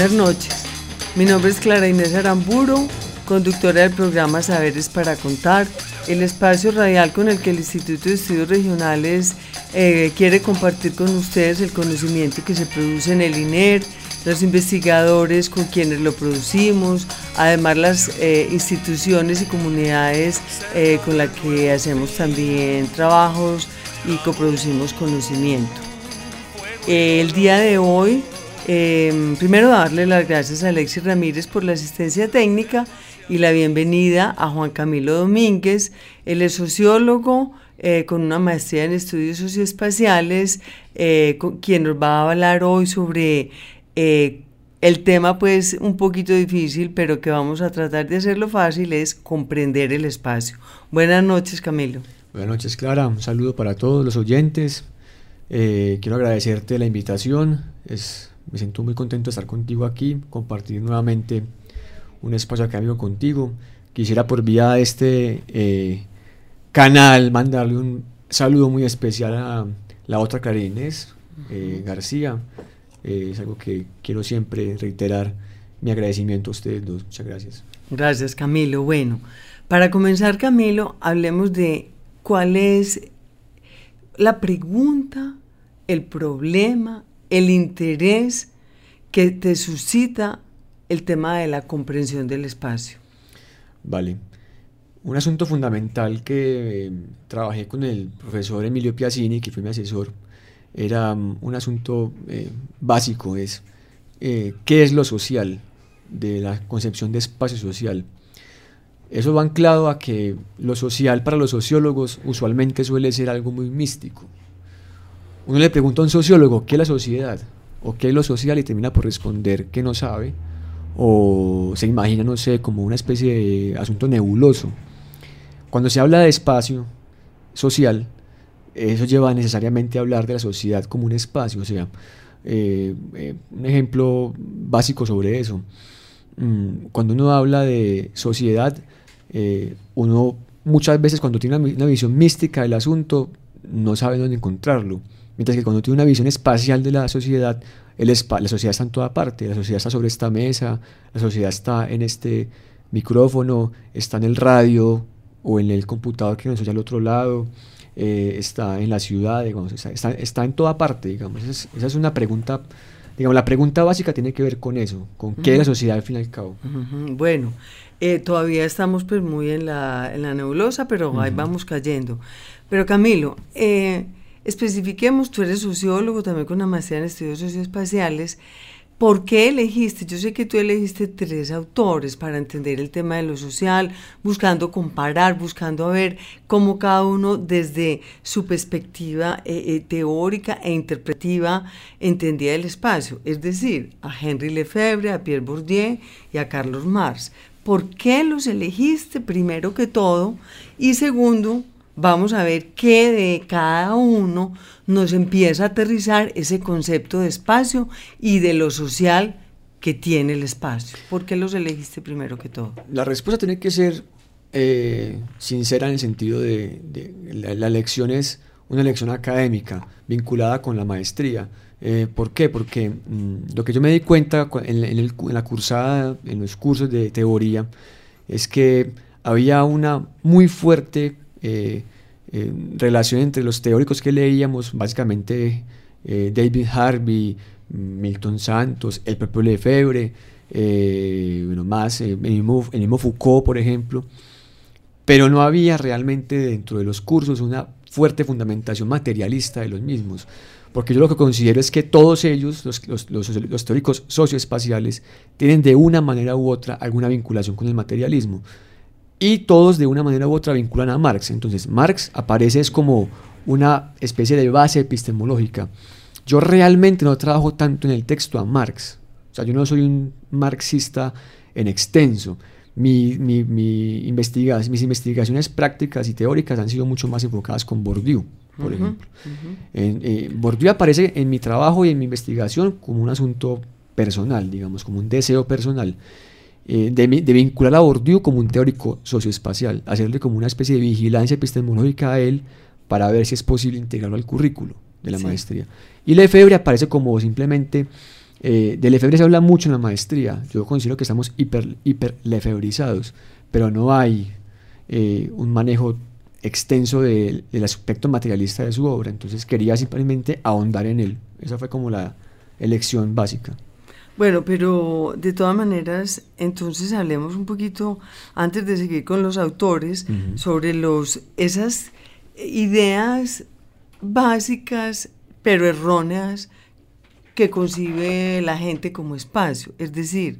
Buenas noches. Mi nombre es Clara Inés Aramburo, conductora del programa Saberes para Contar, el espacio radial con el que el Instituto de Estudios Regionales eh, quiere compartir con ustedes el conocimiento que se produce en el INER, los investigadores con quienes lo producimos, además las eh, instituciones y comunidades eh, con las que hacemos también trabajos y coproducimos conocimiento. el día de hoy Em, primero darle las gracias a Alexis Ramírez por la asistencia técnica y la bienvenida a Juan Camilo Domínguez. Él es sociólogo eh, con una maestría en estudios socioespaciales, eh, quien nos va a hablar hoy sobre eh, el tema pues un poquito difícil, pero que vamos a tratar de hacerlo fácil, es comprender el espacio. Buenas noches, Camilo. Buenas noches, Clara. Un saludo para todos los oyentes. quiero agradecerte la invitación. Es me siento muy contento de estar contigo aquí, compartir nuevamente un espacio acá contigo. Quisiera por vía de este eh, canal mandarle un saludo muy especial a la otra Clara eh, García. Eh, es algo que quiero siempre reiterar mi agradecimiento a ustedes dos. Muchas gracias. Gracias Camilo. Bueno, para comenzar Camilo, hablemos de cuál es la pregunta, el problema, el interés que te suscita el tema de la comprensión del espacio. Vale. Un asunto fundamental que eh, trabajé con el profesor Emilio Piazzini, que fue mi asesor, era mm, un asunto eh, básico, es eh, qué es lo social, de la concepción de espacio social. Eso va anclado a que lo social para los sociólogos usualmente suele ser algo muy místico, uno le pregunta a un sociólogo qué es la sociedad o qué es lo social y termina por responder que no sabe o se imagina, no sé, como una especie de asunto nebuloso. Cuando se habla de espacio social, eso lleva necesariamente a hablar de la sociedad como un espacio, o sea, eh, eh, un ejemplo básico sobre eso. Mm, cuando uno habla de sociedad, eh, uno muchas veces cuando tiene una, una visión mística del asunto, no sabe dónde encontrarlo. Mientras que cuando tiene una visión espacial de la sociedad, el la sociedad está en toda parte, la sociedad está sobre esta mesa, la sociedad está en este micrófono, está en el radio o en el computador que nos oye al otro lado, eh, está en la ciudad, digamos, está, está, en toda parte, digamos. Esa es, una pregunta, digamos, la pregunta básica tiene que ver con eso, con qué es la sociedad al fin y al cabo. Bueno, eh, todavía estamos pues muy en la, en la nebulosa, pero ahí vamos cayendo. Pero Camilo, eh, especifiquemos, tú eres sociólogo también con una maestría en estudios socioespaciales. ¿Por qué elegiste? Yo sé que tú elegiste tres autores para entender el tema de lo social, buscando comparar, buscando ver cómo cada uno desde su perspectiva eh, eh, teórica e interpretiva entendía el espacio. Es decir, a Henry Lefebvre, a Pierre Bourdieu y a Carlos Marx. ¿Por qué los elegiste primero que todo? Y segundo, vamos a ver qué de cada uno nos empieza a aterrizar ese concepto de espacio y de lo social que tiene el espacio. ¿Por qué los elegiste primero que todo? La respuesta tiene que ser eh, sincera en el sentido de, la, elección es una elección académica vinculada con la maestría. Eh, ¿Por qué? Porque mm, lo que yo me di cuenta en, la cursada, en los cursos de teoría, es que había una muy fuerte eh, eh, relación entre los teóricos que leíamos, básicamente eh, David Harvey, Milton Santos, el propio Lefebvre, bueno, más, el mismo, Foucault, por ejemplo, pero no había realmente dentro de los cursos una fuerte fundamentación materialista de los mismos. Porque yo lo que considero es que todos ellos, los, los, los, teóricos socioespaciales, tienen de una manera u otra alguna vinculación con el materialismo. Y todos de una manera u otra vinculan a Marx. Entonces Marx aparece es como una especie de base epistemológica. Yo realmente no trabajo tanto en el texto a Marx. O sea, yo no soy un marxista en extenso. Mi, mi, mi mis investigaciones prácticas y teóricas han sido mucho más enfocadas con Bourdieu, por ejemplo. Eh, Bourdieu aparece en mi trabajo y en mi investigación como un asunto personal, digamos, como un deseo personal. Eh, de, de, vincular a Bourdieu como un teórico socioespacial, hacerle como una especie de vigilancia epistemológica a él para ver si es posible integrarlo al currículo de la maestría. Y Lefebvre aparece como simplemente eh, de Lefebvre se habla mucho en la maestría. Yo considero que estamos hiper, hiper lefebrizados, pero no hay eh, un manejo extenso del aspecto materialista de su obra. Entonces quería simplemente ahondar en él. Esa fue como la elección básica. Bueno, pero de todas maneras, entonces hablemos un poquito, antes de seguir con los autores, sobre los, esas ideas básicas, pero erróneas, que concibe la gente como espacio. Es decir,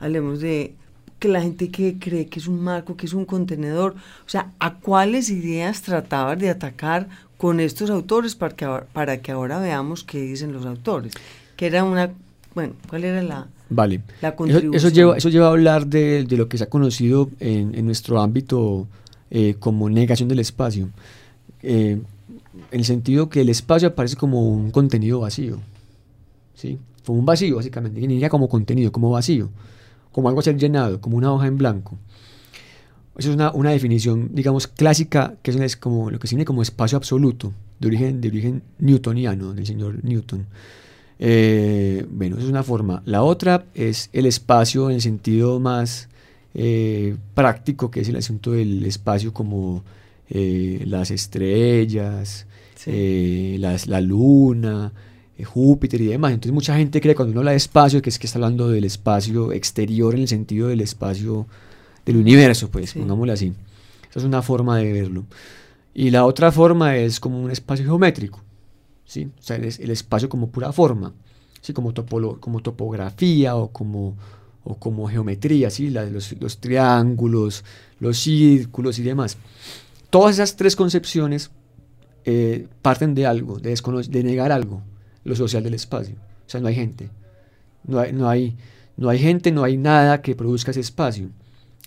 hablemos de que la gente que cree que es un marco, que es un contenedor, o sea, ¿a cuáles ideas tratabas de atacar con estos autores para que, para que ahora veamos qué dicen los autores? Que era una, bueno, ¿cuál era la, vale. contribución? Eso, lleva, eso lleva a hablar de, lo que se ha conocido en, nuestro ámbito eh, como negación del espacio. Eh, en el sentido que el espacio aparece como un contenido vacío. ¿sí? Como un vacío, básicamente, que como contenido, como vacío, como algo a ser llenado, como una hoja en blanco. Esa es una, una, definición, digamos, clásica, que es como lo que se define como espacio absoluto, de origen, de origen newtoniano, del señor Newton. Eh, bueno, esa es una forma. La otra es el espacio en el sentido más eh, práctico, que es el asunto del espacio como eh, las estrellas, las, la luna, eh, Júpiter y demás. Entonces mucha gente cree cuando uno habla de espacio que es que está hablando del espacio exterior en el sentido del espacio del universo, pues pongámoslo así. Esa es una forma de verlo. Y la otra forma es como un espacio geométrico, ¿sí? O sea, el, espacio como pura forma, ¿sí? Como, como topografía o como, o como geometría, ¿sí? La, los, los triángulos, los círculos y demás. Todas esas tres concepciones eh, parten de algo, de, de negar algo lo social del espacio. O sea, no hay gente. No hay, no hay, no hay gente, no hay nada que produzca ese espacio.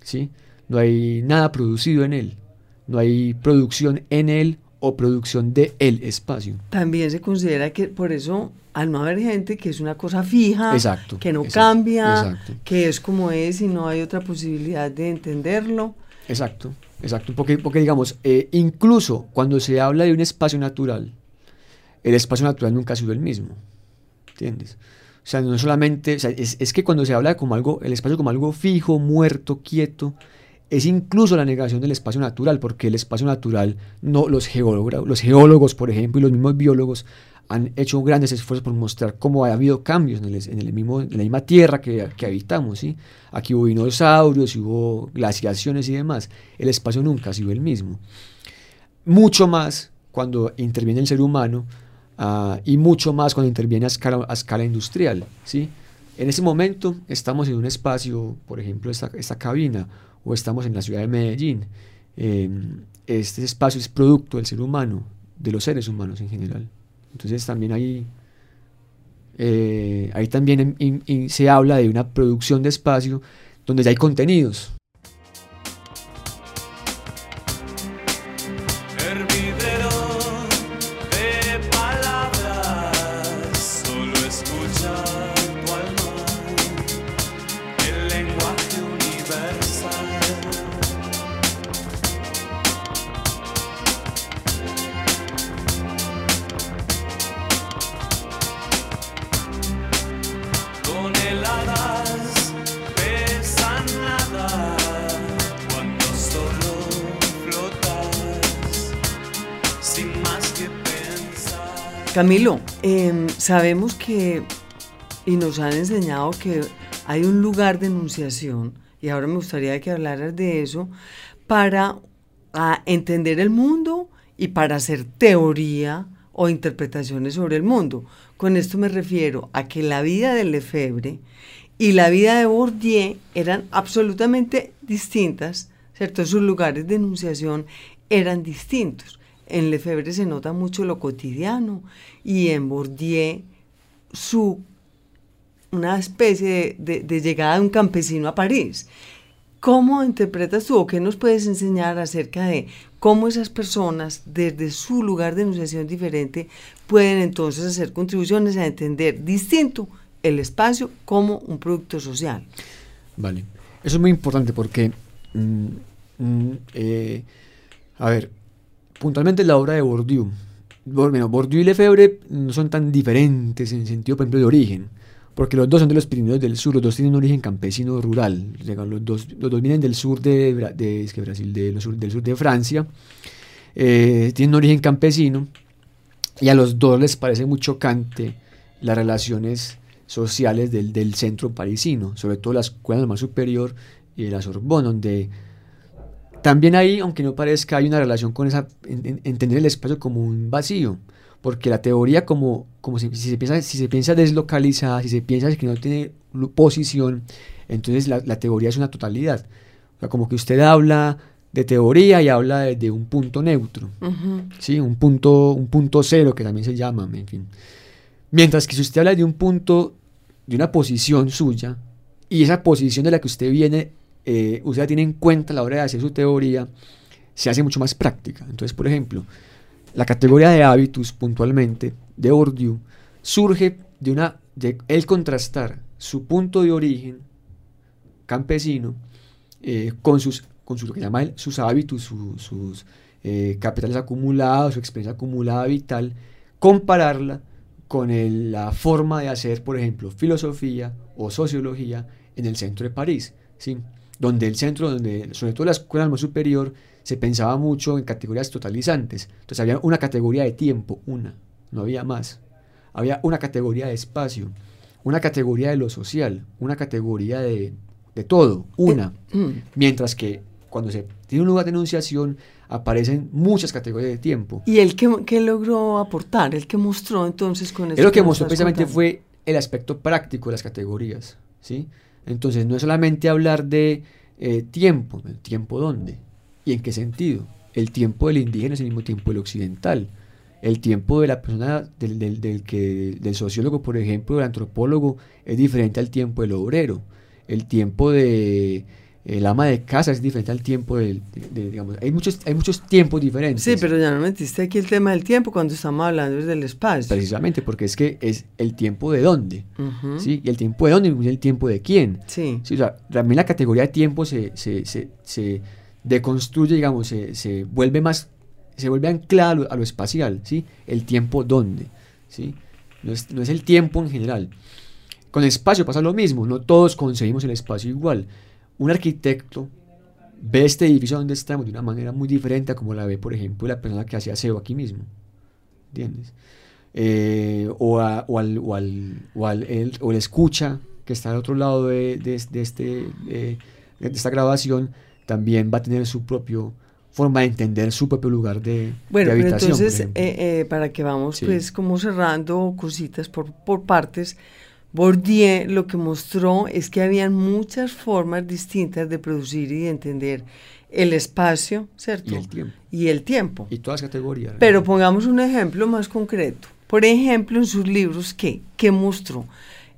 ¿sí? No hay nada producido en él. No hay producción en él o producción de el espacio. También se considera que por eso, al no haber gente, que es una cosa fija, que no cambia, que es como es y no hay otra posibilidad de entenderlo. Exacto, exacto. Porque, porque digamos, eh, incluso cuando se habla de un espacio natural, el espacio natural nunca ha sido el mismo. ¿Entiendes? O sea, no solamente, es, que cuando se habla como algo, el espacio como algo fijo, muerto, quieto, es incluso la negación del espacio natural, porque el espacio natural, no, los, geólogos, los geólogos, por ejemplo, y los mismos biólogos han hecho grandes esfuerzos por mostrar cómo ha habido cambios en, el, mismo, en la misma tierra que, que, habitamos. ¿sí? Aquí hubo dinosaurios, hubo glaciaciones y demás. El espacio nunca ha sido el mismo. Mucho más cuando interviene el ser humano, Ah, y mucho más cuando interviene a escala, escala industrial. ¿sí? En ese momento estamos en un espacio, por ejemplo, esta, esta cabina, o estamos en la ciudad de Medellín. Em, este espacio es producto del ser humano, de los seres humanos en general. Entonces también ahí, eh, ahí también se habla de una producción de espacio donde ya hay contenidos, Camilo, em, sabemos que, y nos han enseñado que hay un lugar de enunciación, y ahora me gustaría que hablaras de eso, para a entender el mundo y para hacer teoría o interpretaciones sobre el mundo. Con esto me refiero a que la vida de Lefebvre y la vida de Bourdieu eran absolutamente distintas, ¿cierto? Sus lugares de enunciación eran distintos. En Lefebvre se nota mucho lo cotidiano y en Bourdieu su una especie de, llegada de un campesino a París. ¿Cómo interpretas tú o qué nos puedes enseñar acerca de cómo esas personas, desde su lugar de enunciación diferente, pueden entonces hacer contribuciones a entender distinto el espacio como un producto social? Vale, eso es muy importante porque, mm, mm, eh, a ver, puntualmente la obra de Bourdieu, bueno, Bourdieu y Lefebvre no son tan diferentes en sentido, por ejemplo, de origen porque los dos son de los Pirineos del Sur, los dos tienen un origen campesino rural, los dos, vienen del sur de, de, Brasil, de, del sur de Francia, eh, tienen un origen campesino y a los dos les parece muy chocante las relaciones sociales del, centro parisino, sobre todo la escuela normal superior y la Sorbonne, donde también ahí, aunque no parezca, hay una relación con esa, entender el espacio como un vacío porque la teoría como, como si, se piensa, si se piensa deslocalizada, si se piensa que no tiene posición, entonces la, teoría es una totalidad. O sea, como que usted habla de teoría y habla de, un punto neutro, ¿sí? un, punto, un punto cero que también se llama, en fin. Mientras que si usted habla de un punto, de una posición suya, y esa posición de la que usted viene, eh, usted tiene en cuenta a la hora de hacer su teoría, se hace mucho más práctica. Entonces, por ejemplo, la categoría de hábitus, puntualmente, de Bourdieu, surge de una de el contrastar su punto de origen campesino eh, con sus con lo que llama sus hábitos, sus eh, capitales acumulados, su experiencia acumulada vital, compararla con la forma de hacer, por ejemplo, filosofía o sociología en el centro de París, ¿sí? Donde el centro, donde sobre todo la escuela más superior, se pensaba mucho en categorías totalizantes. Entonces había una categoría de tiempo, una, no había más. Había una categoría de espacio, una categoría de lo social, una categoría de, de todo, una. Eh, mm. Mientras que cuando se tiene un lugar de enunciación aparecen muchas categorías de tiempo. ¿Y él qué, logró aportar? ¿El que mostró entonces con eso? Él lo que, mostró precisamente fue el aspecto práctico de las categorías. ¿sí? Entonces no es solamente hablar de eh, tiempo, ¿tiempo dónde? ¿Y en qué sentido? El tiempo del indígena es el mismo tiempo del occidental. El tiempo de la persona, del, del, que, del sociólogo, por ejemplo, del antropólogo, es diferente al tiempo del obrero. El tiempo de el ama de casa es diferente al tiempo del, digamos, hay muchos, hay muchos tiempos diferentes. Sí, pero ya no metiste aquí el tema del tiempo cuando estamos hablando del espacio. Precisamente, porque es que es el tiempo de dónde, ¿sí? Y el tiempo de dónde y el tiempo de quién. Sí. o sea, también la categoría de tiempo se, se, se, se deconstruye, digamos, se, se, vuelve más, se vuelve anclada a lo, espacial, ¿sí? El tiempo dónde, ¿sí? No es, no es el tiempo en general. Con el espacio pasa lo mismo, no todos conseguimos el espacio igual. Un arquitecto ve este edificio donde estamos de una manera muy diferente a como la ve, por ejemplo, la persona que hacía aseo aquí mismo. ¿Entiendes? Eh, o, o, al, o, al, o, al, el, o escucha que está al otro lado de, de, este, de esta grabación también va a tener su propio forma de entender su propio lugar de, bueno, habitación. entonces, eh, eh, para que vamos pues como cerrando cositas por, por partes, Bourdieu lo que mostró es que habían muchas formas distintas de producir y de entender el espacio, ¿cierto? Y el tiempo. Y el tiempo. Y todas las categorías. Pero pongamos un ejemplo más concreto. Por ejemplo, en sus libros, ¿qué? ¿Qué mostró?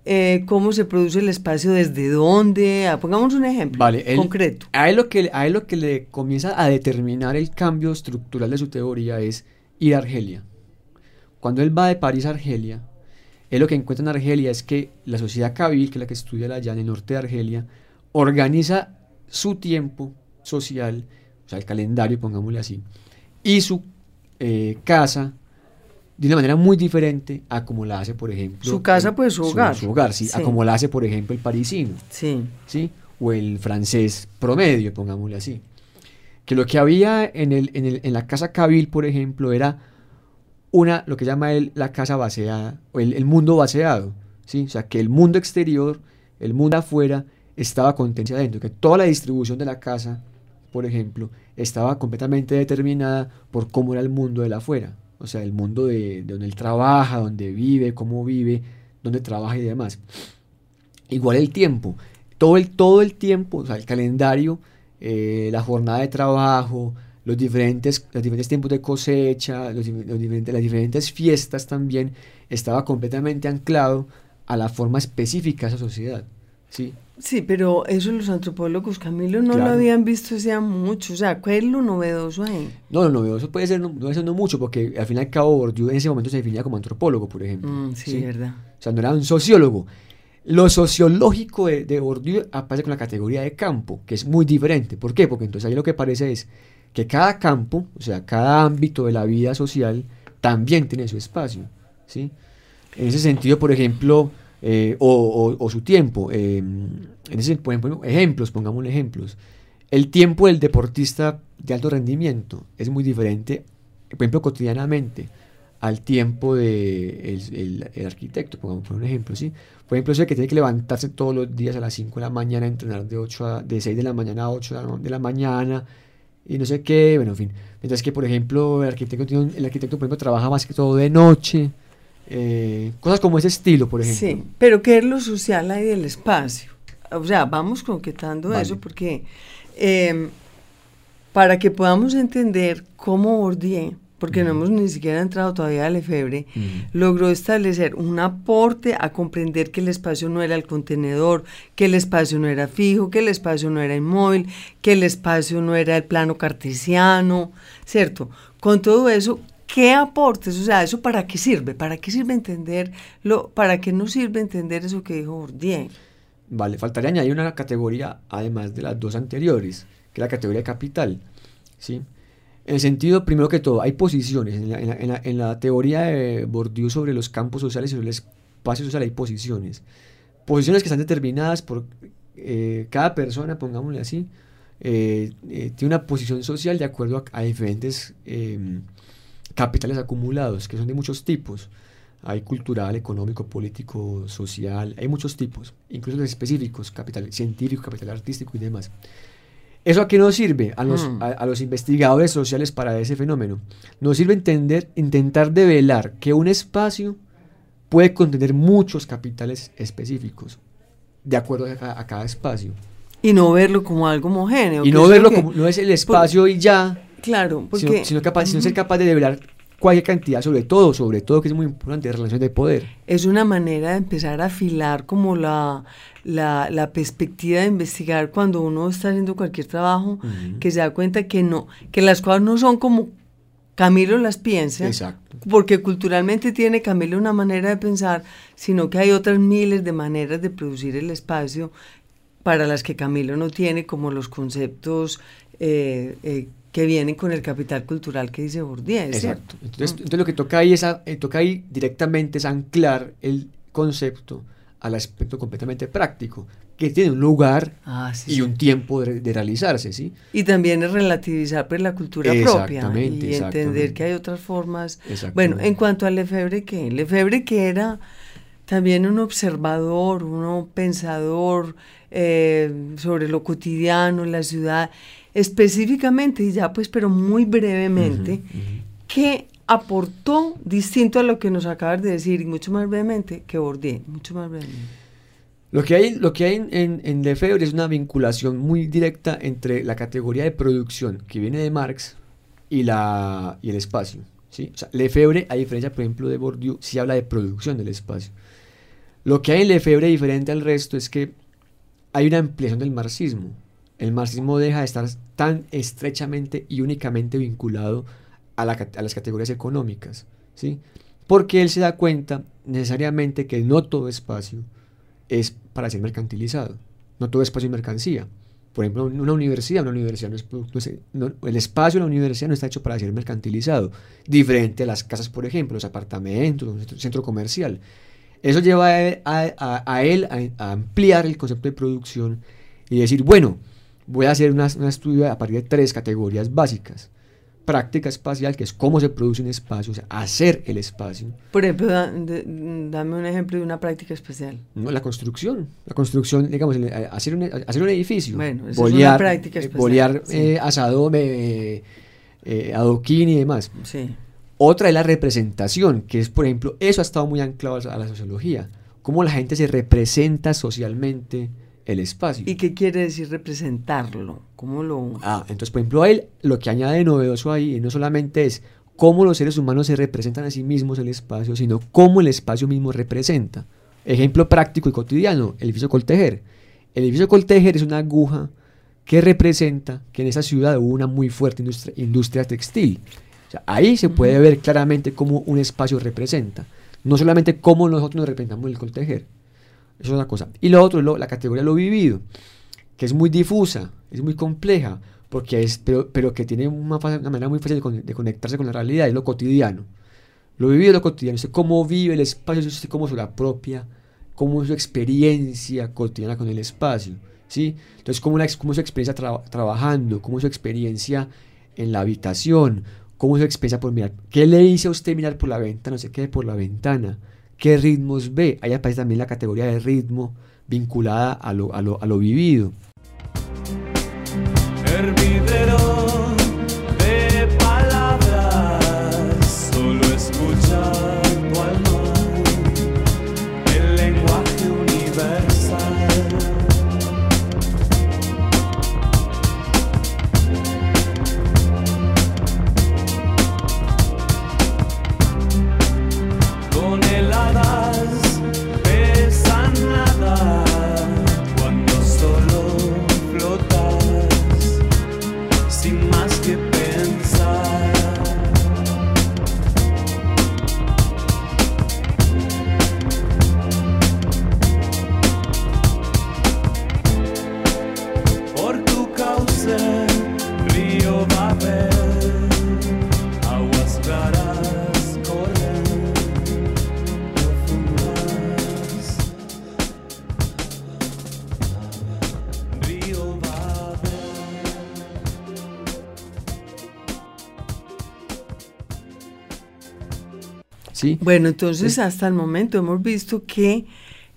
Eh, cómo se produce el espacio, desde dónde. Ah, pongamos un ejemplo concreto. A él, lo que, a él lo que le comienza a determinar el cambio estructural de su teoría es ir a Argelia. Cuando él va de París a Argelia, él lo que encuentra en Argelia es que la sociedad kabil, que es la que estudia allá en el norte de Argelia, organiza su tiempo social, o sea, el calendario, pongámosle así, y su eh, casa de una manera muy diferente a como la hace, por ejemplo... Su casa, pues su hogar. Su, hogar, sí, a como la hace, por ejemplo, el parisino. Sí. ¿Sí? O el francés promedio, pongámosle así. Que lo que había en, el, en, el, en la casa Cabil, por ejemplo, era una, lo que llama él la casa vaciada, o el, mundo vaciado. ¿sí? O sea, que el mundo exterior, el mundo afuera, estaba contenido adentro. Que toda la distribución de la casa, por ejemplo, estaba completamente determinada por cómo era el mundo de la afuera, o sea, el mundo de, donde él trabaja, donde vive, cómo vive, dónde trabaja y demás. Igual el tiempo, todo el, todo el tiempo, o sea, el calendario, eh, la jornada de trabajo, los diferentes, los diferentes tiempos de cosecha, los, diferentes, las diferentes fiestas también, estaba completamente anclado a la forma específica de esa sociedad. ¿sí? Sí, pero eso los antropólogos, Camilo, no lo habían visto hacía mucho. O sea, ¿cuál es lo novedoso ahí? No, lo novedoso puede ser, no, puede ser no mucho, porque al fin y al cabo Bourdieu en ese momento se definía como antropólogo, por ejemplo. Mm, sí, verdad. O sea, no era un sociólogo. Lo sociológico de, de Bourdieu aparece con la categoría de campo, que es muy diferente. ¿Por qué? Porque entonces ahí lo que parece es que cada campo, o sea, cada ámbito de la vida social, también tiene su espacio. ¿sí? En ese sentido, por ejemplo, eh, o, su tiempo. Eh, en ese, por ejemplo, ejemplos, pongamos ejemplos. El tiempo del deportista de alto rendimiento es muy diferente, por ejemplo, cotidianamente, al tiempo del de el, arquitecto, pongamos por un ejemplo, ¿sí? Por ejemplo, ese que tiene que levantarse todos los días a las 5 de la mañana, entrenar de, 8 a, de 6 de la mañana a 8 de la mañana, y no sé qué, bueno, en fin. Mientras que, por ejemplo, el arquitecto, tiene el arquitecto por ejemplo, trabaja más que todo de noche, eh, cosas como ese estilo, por ejemplo. Sí, pero ¿qué es lo social ahí del espacio? O sea, vamos concretando eso porque em, para que podamos entender cómo Bourdieu, porque no hemos ni siquiera entrado todavía a Lefebvre, logró establecer un aporte a comprender que el espacio no era el contenedor, que el espacio no era fijo, que el espacio no era inmóvil, que el espacio no era el plano cartesiano, ¿cierto? Con todo eso, ¿Qué aportes? O sea, ¿eso para qué sirve? ¿Para qué sirve entenderlo? ¿Para qué no sirve entender eso que dijo Bourdieu? Vale, faltaría añadir una categoría, además de las dos anteriores, que es la categoría capital. ¿sí? En el sentido, primero que todo, hay posiciones. En la, en la, en la, teoría de Bourdieu sobre los campos sociales y sobre el espacio social hay posiciones. Posiciones que están determinadas por eh, cada persona, pongámosle así, eh, eh, tiene una posición social de acuerdo a, a diferentes em, capitales acumulados, que son de muchos tipos. Hay cultural, económico, político, social, hay muchos tipos, incluso específicos, capital científico, capital artístico y demás. ¿Eso a qué nos sirve? A los, hmm. a, los investigadores sociales para ese fenómeno. Nos sirve entender, intentar develar que un espacio puede contener muchos capitales específicos, de acuerdo a, cada espacio. Y no verlo como algo homogéneo. Y no verlo como, no es el espacio y ya, Claro, porque... Sino, capaz, ser capaz de develar cualquier cantidad, sobre todo, sobre todo, que es muy importante, de relaciones de poder. Es una manera de empezar a afilar como la, la, perspectiva de investigar cuando uno está haciendo cualquier trabajo, que se da cuenta que no, que las cosas no son como Camilo las piensa, Exacto. porque culturalmente tiene Camilo una manera de pensar, sino que hay otras miles de maneras de producir el espacio para las que Camilo no tiene, como los conceptos eh, eh, que vienen con el capital cultural que dice Bourdieu. Exacto. Entonces, mm. entonces, lo que toca ahí, es eh, toca ahí directamente es anclar el concepto al aspecto completamente práctico, que tiene un lugar ah, y un tiempo de, realizarse, ¿sí? Y también es relativizar pues, la cultura propia y entender que hay otras formas. Bueno, en cuanto a Lefebvre, ¿qué? Lefebvre que era también un observador, un pensador eh, sobre lo cotidiano, la ciudad, específicamente y ya pues, pero muy brevemente, ¿qué aportó distinto a lo que nos acabas de decir y mucho más brevemente que Bourdieu? Mucho más brevemente. Lo que hay, lo que hay en, en, Lefebvre es una vinculación muy directa entre la categoría de producción que viene de Marx y, la, y el espacio. ¿sí? O sea, Lefebvre, a diferencia, por ejemplo, de Bourdieu, sí habla de producción del espacio. Lo que hay en Lefebvre diferente al resto es que hay una ampliación del marxismo el marxismo deja de estar tan estrechamente y únicamente vinculado a, las categorías económicas, ¿sí? Porque él se da cuenta necesariamente que no todo espacio es para ser mercantilizado, no todo espacio es mercancía. Por ejemplo, una universidad, una universidad el espacio de la universidad no está hecho para ser mercantilizado, diferente a las casas, por ejemplo, los apartamentos, un centro, comercial. Eso lleva a él a ampliar el concepto de producción y decir, bueno, voy a hacer un estudio a partir de tres categorías básicas. práctica espacial, que es cómo se produce un espacio, o sea, hacer el espacio. Por ejemplo, dame un ejemplo de una práctica espacial. No, la construcción. La construcción, digamos, hacer un, hacer un edificio. Bueno, eso es una práctica espacial. Bolear eh, eh, eh, adoquín y demás. Sí. Otra es la representación, que es, por ejemplo, eso ha estado muy anclado a la sociología. Cómo la gente se representa socialmente el espacio. ¿Y qué quiere decir representarlo? ¿Cómo lo...? Ah, entonces, por ejemplo, él lo que añade novedoso ahí no solamente es cómo los seres humanos se representan a sí mismos el espacio, sino cómo el espacio mismo representa. Ejemplo práctico y cotidiano, el edificio Coltejer. El edificio Coltejer es una aguja que representa que en esa ciudad hubo una muy fuerte industria, textil. ahí se puede ver claramente cómo un espacio representa. No solamente cómo nosotros nos representamos el Coltejer. Eso es una cosa. Y lo otro es la categoría de lo vivido, que es muy difusa, es muy compleja, porque es, pero, pero que tiene una, manera muy fácil de, conectarse con la realidad, es lo cotidiano. Lo vivido es lo cotidiano, es cómo vive el espacio, es cómo se lo apropia, cómo es su experiencia cotidiana con el espacio. ¿sí? Entonces, cómo, la, cómo es su experiencia trabajando, cómo es su experiencia en la habitación, cómo es su experiencia por mirar. ¿Qué le dice a usted mirar por la ventana? No sé qué, por la ventana qué ritmos ve. Ahí aparece también la categoría de ritmo vinculada a lo, a lo, a lo vivido. Bueno, entonces hasta el momento hemos visto que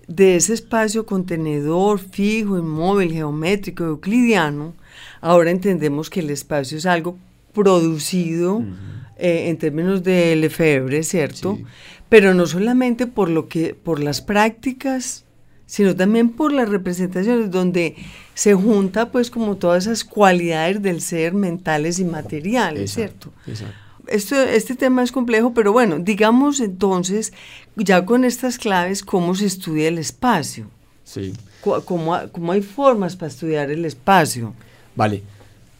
de ese espacio contenedor fijo, inmóvil, geométrico, euclidiano, ahora entendemos que el espacio es algo producido eh, en términos de Lefebvre, ¿cierto? Pero no solamente por lo que, por las prácticas, sino también por las representaciones, donde se junta pues como todas esas cualidades del ser mentales y materiales, ¿cierto? Exacto este tema es complejo, pero bueno, digamos entonces, ya con estas claves, ¿cómo se estudia el espacio? Sí. ¿Cómo, cómo hay formas para estudiar el espacio? Vale.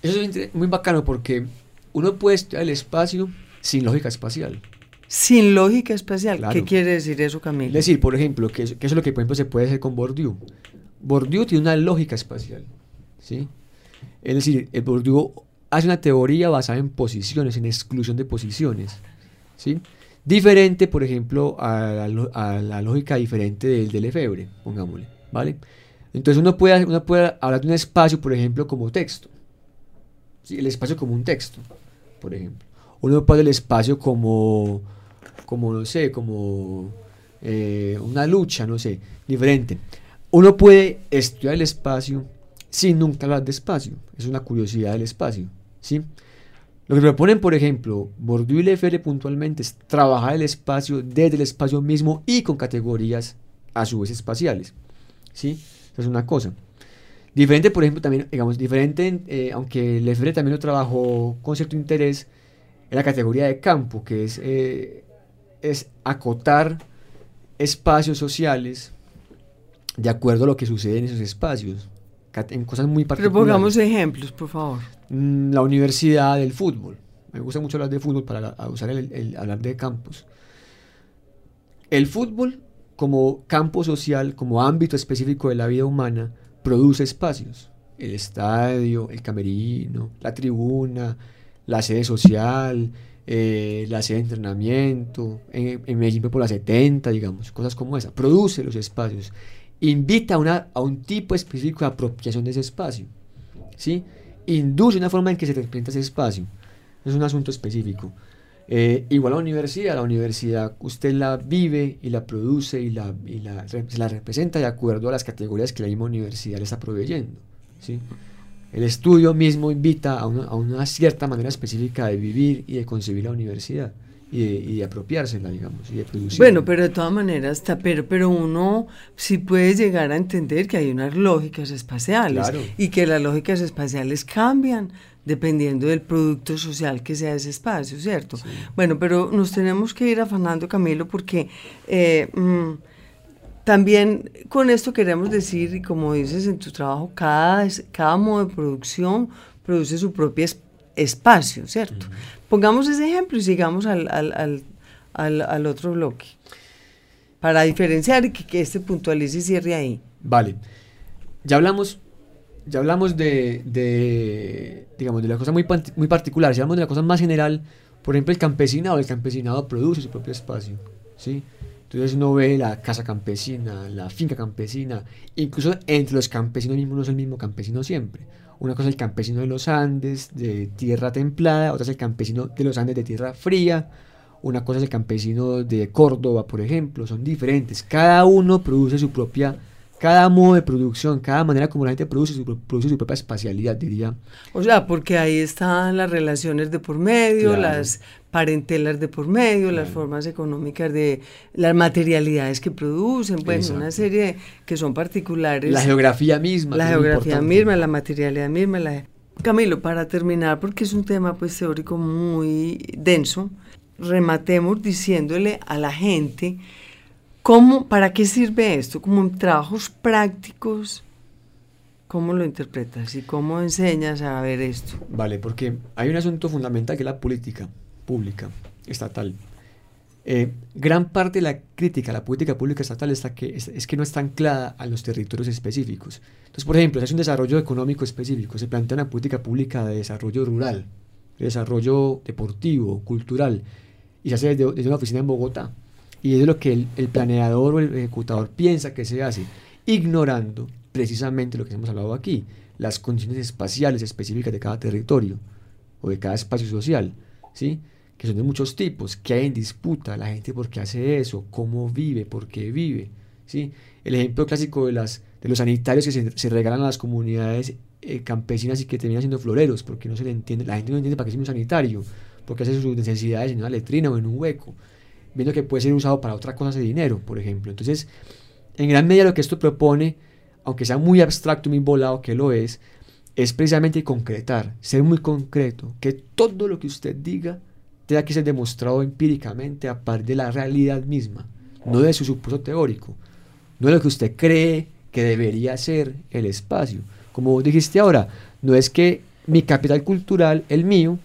Eso es muy bacano porque uno puede estudiar el espacio sin lógica espacial. Sin lógica espacial. ¿Qué quiere decir eso, Camilo? Es decir, por ejemplo, que eso, es lo que por ejemplo se puede hacer con Bourdieu. Bourdieu tiene una lógica espacial. ¿sí? Es decir, el Bourdieu hace una teoría basada en posiciones, en exclusión de posiciones. ¿sí? Diferente, por ejemplo, a la, lógica diferente del, del Lefebvre, pongámosle. ¿vale? Entonces uno puede, uno puede hablar de un espacio, por ejemplo, como texto. ¿sí? El espacio como un texto, por ejemplo. Uno puede hablar del espacio como, como no sé, como eh, una lucha, no sé, diferente. Uno puede estudiar el espacio sin nunca hablar de espacio. Es una curiosidad del espacio. ¿Sí? Lo que proponen, por ejemplo, Bourdieu y Lefebvre puntualmente es trabajar el espacio desde el espacio mismo y con categorías a su vez espaciales. ¿sí? Esa es una cosa. Diferente, por ejemplo, también, digamos, diferente, eh, aunque Lefebvre también lo trabajó con cierto interés, en la categoría de campo, que es, eh, es acotar espacios sociales de acuerdo a lo que sucede en esos espacios en cosas muy particulares. Pero pongamos ejemplos, por favor. Mm, la universidad del fútbol. Me gusta mucho hablar de fútbol para usar el, hablar de campos. El fútbol, como campo social, como ámbito específico de la vida humana, produce espacios. El estadio, el camerino, la tribuna, la sede social, eh, la sede de entrenamiento, en, en Medellín por la 70, digamos, cosas como esa. Produce los espacios invita a, una, a un tipo específico de apropiación de ese espacio. ¿sí? Induce una forma en que se representa ese espacio. es un asunto específico. Eh, igual a la universidad, la universidad usted la vive y la produce y, la, la, se la representa de acuerdo a las categorías que la misma universidad le está proveyendo. ¿sí? El estudio mismo invita a una, a una, cierta manera específica de vivir y de concebir la universidad y de, y de apropiársela, digamos, y de producir. Bueno, pero de todas maneras, pero, pero uno sí puede llegar a entender que hay unas lógicas espaciales Claro. y que las lógicas espaciales cambian dependiendo del producto social que sea ese espacio, ¿cierto? Bueno, pero nos tenemos que ir afanando, Camilo, porque eh, mm, también con esto queremos decir, y como dices en tu trabajo, cada, cada modo de producción produce su propio es- espacio, ¿cierto? Pongamos ese ejemplo y sigamos al, al, al, al, al otro bloque, para diferenciar y que, que este puntualice y cierre ahí. Vale. Ya hablamos, ya hablamos de, de, digamos, de la cosa muy, muy particular. Si hablamos de la cosa más general, por ejemplo, el campesinado. El campesinado produce su propio espacio, ¿sí? Entonces uno ve la casa campesina, la finca campesina, incluso entre los campesinos mismos no es el mismo campesino siempre. Una cosa es el campesino de los Andes, de tierra templada, otra es el campesino de los Andes de tierra fría, una cosa es el campesino de Córdoba, por ejemplo, son diferentes. Cada uno produce su propia, cada modo de producción, cada manera como la gente produce su, pro- produce su propia espacialidad, diría. O sea, porque ahí están las relaciones de por medio, Claro. las parentelas de por medio, las Claro. formas económicas de las materialidades que producen, bueno, una Exacto. serie de- que son particulares. La geografía misma. la geografía misma, la materialidad misma. La... Camilo, para terminar, porque es un tema pues teórico muy denso, rematemos diciéndole a la gente cómo, para qué sirve esto, como en trabajos prácticos, cómo lo interpretas y cómo enseñas a ver esto. Vale, porque hay un asunto fundamental que es la política pública, estatal. Eh, gran parte de la crítica a la política pública estatal está que, es, es que no está anclada a los territorios específicos. Entonces, por ejemplo, si es un desarrollo económico específico, se plantea una política pública de desarrollo rural, de desarrollo deportivo, cultural, y se hace desde, desde una oficina en Bogotá. Y es lo que el, planeador o el ejecutador piensa que se hace, ignorando precisamente lo que hemos hablado aquí, las condiciones espaciales específicas de cada territorio o de cada espacio social, ¿sí? que son de muchos tipos, que hay en disputa, la gente por qué hace eso, cómo vive, por qué vive. ¿sí? El ejemplo clásico de, las, de los sanitarios que se, se regalan a las comunidades eh, campesinas y que terminan siendo floreros, porque no se le entiende, la gente no entiende para qué es un sanitario, porque hace sus necesidades en una letrina o en un hueco, viendo que puede ser usado para otra cosa de dinero, por ejemplo. Entonces, en gran medida lo que esto propone, aunque sea muy abstracto muy volado, que lo es, es precisamente concretar, ser muy concreto, que todo lo que usted diga tenga que ser demostrado empíricamente a partir de la realidad misma, no de su supuesto teórico, no de lo que usted cree que debería ser el espacio. Como dijiste ahora, no es que mi capital cultural, el mío,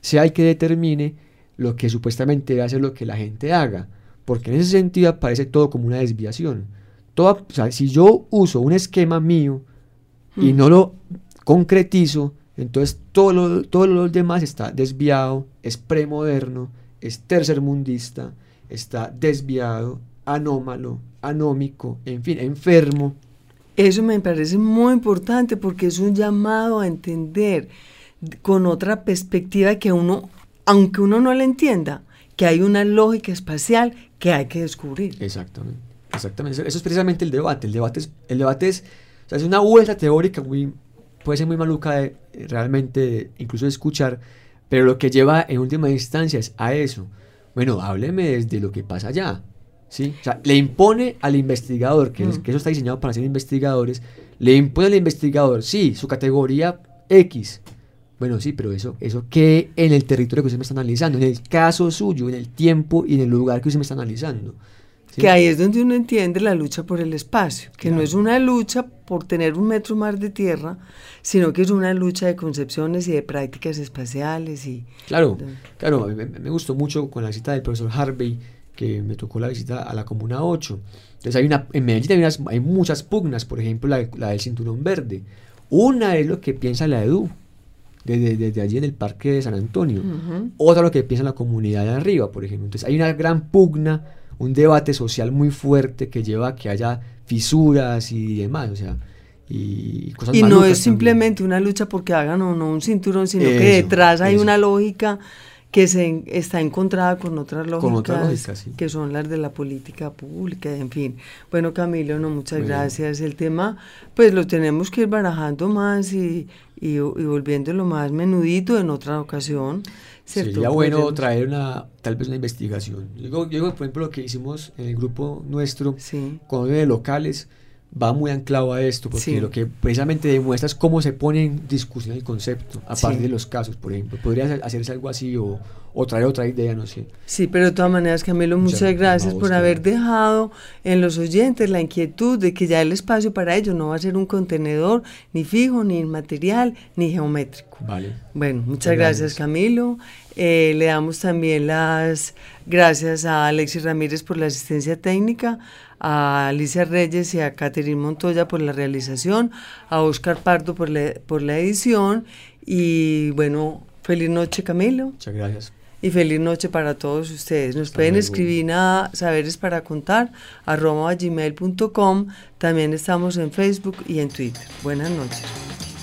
sea el que determine lo que supuestamente debe hacer lo que la gente haga, porque en ese sentido aparece todo como una desviación. Toda, o sea, si yo uso un esquema mío y Mm. no lo concretizo, entonces todo lo, todo lo demás está desviado, es premoderno, es tercermundista, está desviado, anómalo, anómico, en fin, enfermo. Eso me parece muy importante porque es un llamado a entender con otra perspectiva que uno, aunque uno no la entienda, que hay una lógica espacial que hay que descubrir. Exactamente. Exactamente. Eso, eso es precisamente el debate. El debate es, el debate es, o sea, es una vuelta teórica muy, puede ser muy maluca de, eh, realmente, incluso de escuchar, pero lo que lleva en última instancia es a eso. Bueno, hábleme desde lo que pasa allá. ¿sí? O sea, le impone al investigador, que, es- Mm. que eso está diseñado para ser investigadores, le impone al investigador, sí, su categoría X. Bueno, sí, pero eso, eso que en el territorio que usted me está analizando, en el caso suyo, en el tiempo y en el lugar que usted me está analizando. ¿sí? Que ahí es donde uno entiende la lucha por el espacio, que no Claro. es una lucha por tener un metro más de tierra, sino que es una lucha de concepciones y de prácticas espaciales y Claro, claro, me, me gustó mucho con la visita del profesor Harvey, que me tocó la visita a la Comuna 8. Entonces hay una, en Medellín hay, unas- hay muchas pugnas, por ejemplo la, la del Cinturón Verde. Una es lo que piensa la EDU, desde, desde allí en el Parque de San Antonio. Ujú. Otra lo que piensa la comunidad de arriba, por ejemplo. Entonces hay una gran pugna, un debate social muy fuerte que lleva a que haya fisuras y demás. O sea, y cosas Y no es también. simplemente una lucha porque hagan o no un cinturón, sino que Eso, detrás hay eso. una lógica que se está encontrada con otras lógicas, Con otras lógicas, sí. que son las de la política pública, en fin. Bueno, Camilo, no, muchas Bueno. gracias. El tema, pues lo tenemos que ir barajando más y, y, y volviéndolo más menudito en otra ocasión. ¿cierto? Sería bueno Podremos- traer una, tal vez una investigación. Yo digo, yo digo, por ejemplo, lo que hicimos en el grupo nuestro Sí. con de locales va muy anclado a esto, porque Sí. lo que precisamente demuestra es cómo se pone en discusión el concepto, a Sí. partir de los casos, por ejemplo. Podría hacer- hacerse algo así o, o traer otra idea, no sé. Sí, pero de todas maneras, Camilo, Muchas gracias por haber dejado en los oyentes la inquietud de que ya el espacio para ellos no va a ser un contenedor ni fijo, ni inmaterial, ni geométrico. Vale. Bueno, muchas Muchas gracias, gracias. Camilo. Eh, le damos también las gracias a Alexis Ramírez por la asistencia técnica, a Alicia Reyes y a Catherine Montoya por la realización, a Oscar Pardo por la, por la edición y bueno, feliz noche Camilo. Muchas gracias. Y feliz noche para todos ustedes. Nos pueden escribir a saberes para contar arroba gmail.com. También estamos en Facebook y en Twitter. Buenas noches.